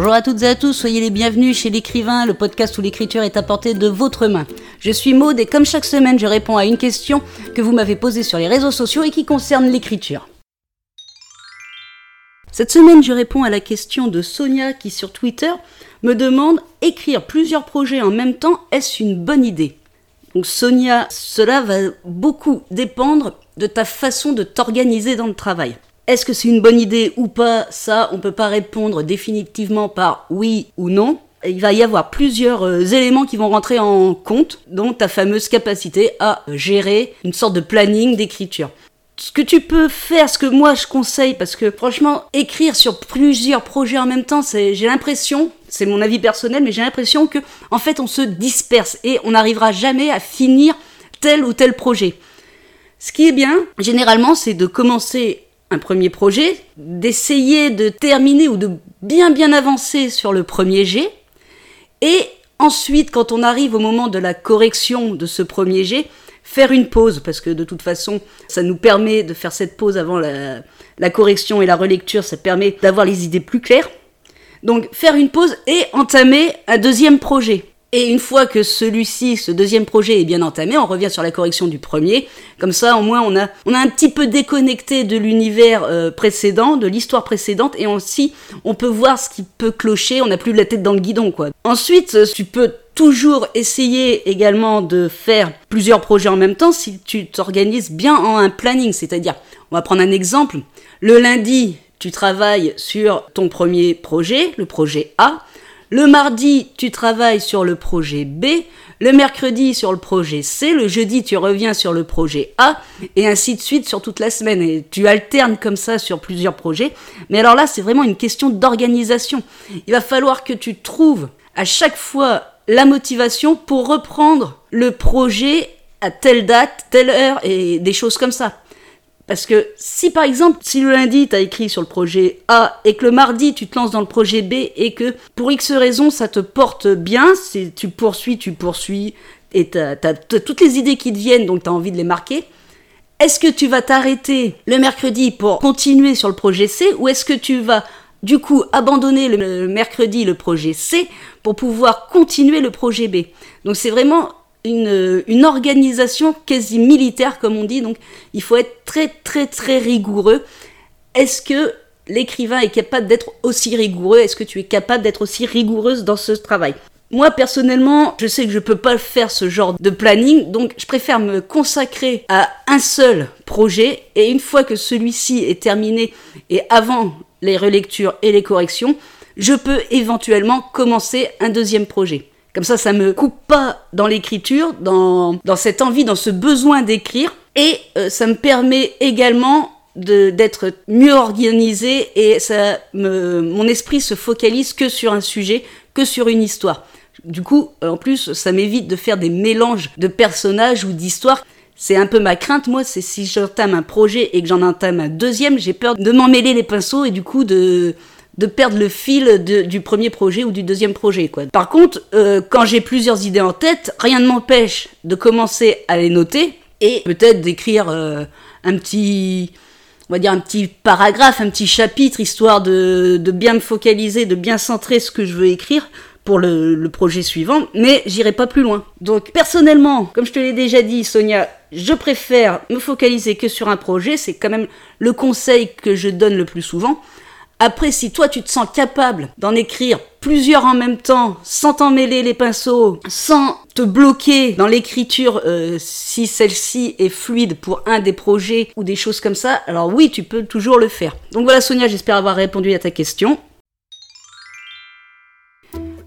Bonjour à toutes et à tous, soyez les bienvenus chez l'écrivain, le podcast où l'écriture est apportée de votre main. Je suis Maude et comme chaque semaine, je réponds à une question que vous m'avez posée sur les réseaux sociaux et qui concerne l'écriture. Cette semaine, je réponds à la question de Sonia qui sur Twitter me demande écrire plusieurs projets en même temps, est-ce une bonne idée? Donc Sonia, cela va beaucoup dépendre de ta façon de t'organiser dans le travail. Est-ce que c'est une bonne idée ou pas? Ça, on peut pas répondre définitivement par oui ou non. Il va y avoir plusieurs euh, éléments qui vont rentrer en compte, dont ta fameuse capacité à gérer une sorte de planning d'écriture ce que tu peux faire, ce que moi je conseille, parce que franchement, écrire sur plusieurs projets en même temps, j'ai l'impression, c'est mon avis personnel, mais j'ai l'impression que, en fait, on se disperse et on n'arrivera jamais à finir tel ou tel projet. Ce qui est bien, généralement, c'est de commencer un premier projet, d'essayer de terminer ou de bien bien avancer sur le premier jet, et ensuite, quand on arrive au moment de la correction de ce premier jet, faire une pause, parce que de toute façon, ça nous permet de faire cette pause avant la, la correction et la relecture, ça permet d'avoir les idées plus claires. Donc faire une pause et entamer un deuxième projet. Et une fois que celui-ci, ce deuxième projet est bien entamé, on revient sur la correction du premier. Comme ça, au moins, on a, on a un petit peu déconnecté de l'univers euh, précédent, de l'histoire précédente, et aussi, on peut voir ce qui peut clocher. On n'a plus la tête dans le guidon, quoi. Ensuite, euh, tu peux toujours essayer également de faire plusieurs projets en même temps si tu t'organises bien en un planning. C'est-à-dire, on va prendre un exemple. Le lundi, tu travailles sur ton premier projet, le projet A. Le mardi, tu travailles sur le projet B. Le mercredi, sur le projet C. Le jeudi, tu reviens sur le projet A. Et ainsi de suite sur toute la semaine. Et tu alternes comme ça sur plusieurs projets. Mais alors là, c'est vraiment une question d'organisation. Il va falloir que tu trouves à chaque fois la motivation pour reprendre le projet à telle date, telle heure et des choses comme ça. Parce que si par exemple, si le lundi tu as écrit sur le projet A et que le mardi tu te lances dans le projet B et que pour X raison ça te porte bien, si tu poursuis, tu poursuis et tu as, toutes les idées qui te viennent donc tu as envie de les marquer, est-ce que tu vas t'arrêter le mercredi pour continuer sur le projet C ou est-ce que tu vas du coup abandonner le mercredi le projet C pour pouvoir continuer le projet B? Donc c'est vraiment une, organisation quasi militaire, comme on dit. Donc, il faut être très, très, très rigoureux. Est-ce que l'écrivain est capable d'être aussi rigoureux? Est-ce que tu es capable d'être aussi rigoureuse dans ce travail? Moi personnellement, je sais que je peux pas faire ce genre de planning, donc je préfère me consacrer à un seul projet et une fois que celui-ci est terminé et avant les relectures et les corrections, je peux éventuellement commencer un deuxième projet. Comme ça, ça me coupe pas dans l'écriture, dans, dans cette envie, dans ce besoin d'écrire. Et euh, ça me permet également d'être mieux organisé et ça mon esprit se focalise que sur un sujet, que sur une histoire. Du coup, en plus, ça m'évite de faire des mélanges de personnages ou d'histoires. C'est un peu ma crainte, moi, c'est si j'entame un projet et que j'en entame un deuxième, j'ai peur de m'emmêler les pinceaux et du coup de, de perdre le fil du premier projet ou du deuxième projet. Quoi. Par contre, euh, quand j'ai plusieurs idées en tête, rien ne m'empêche de commencer à les noter et peut-être d'écrire euh, un petit, on va dire un petit paragraphe, un petit chapitre, histoire de, bien me focaliser, de bien centrer ce que je veux écrire pour le projet suivant, mais j'irai pas plus loin. Donc personnellement, comme je te l'ai déjà dit, Sonia, je préfère me focaliser que sur un projet, c'est quand même le conseil que je donne le plus souvent. Après, si toi tu te sens capable d'en écrire plusieurs en même temps, sans t'en mêler les pinceaux, sans te bloquer dans l'écriture euh, si celle-ci est fluide pour un des projets ou des choses comme ça, alors oui, tu peux toujours le faire. Donc voilà Sonia, j'espère avoir répondu à ta question.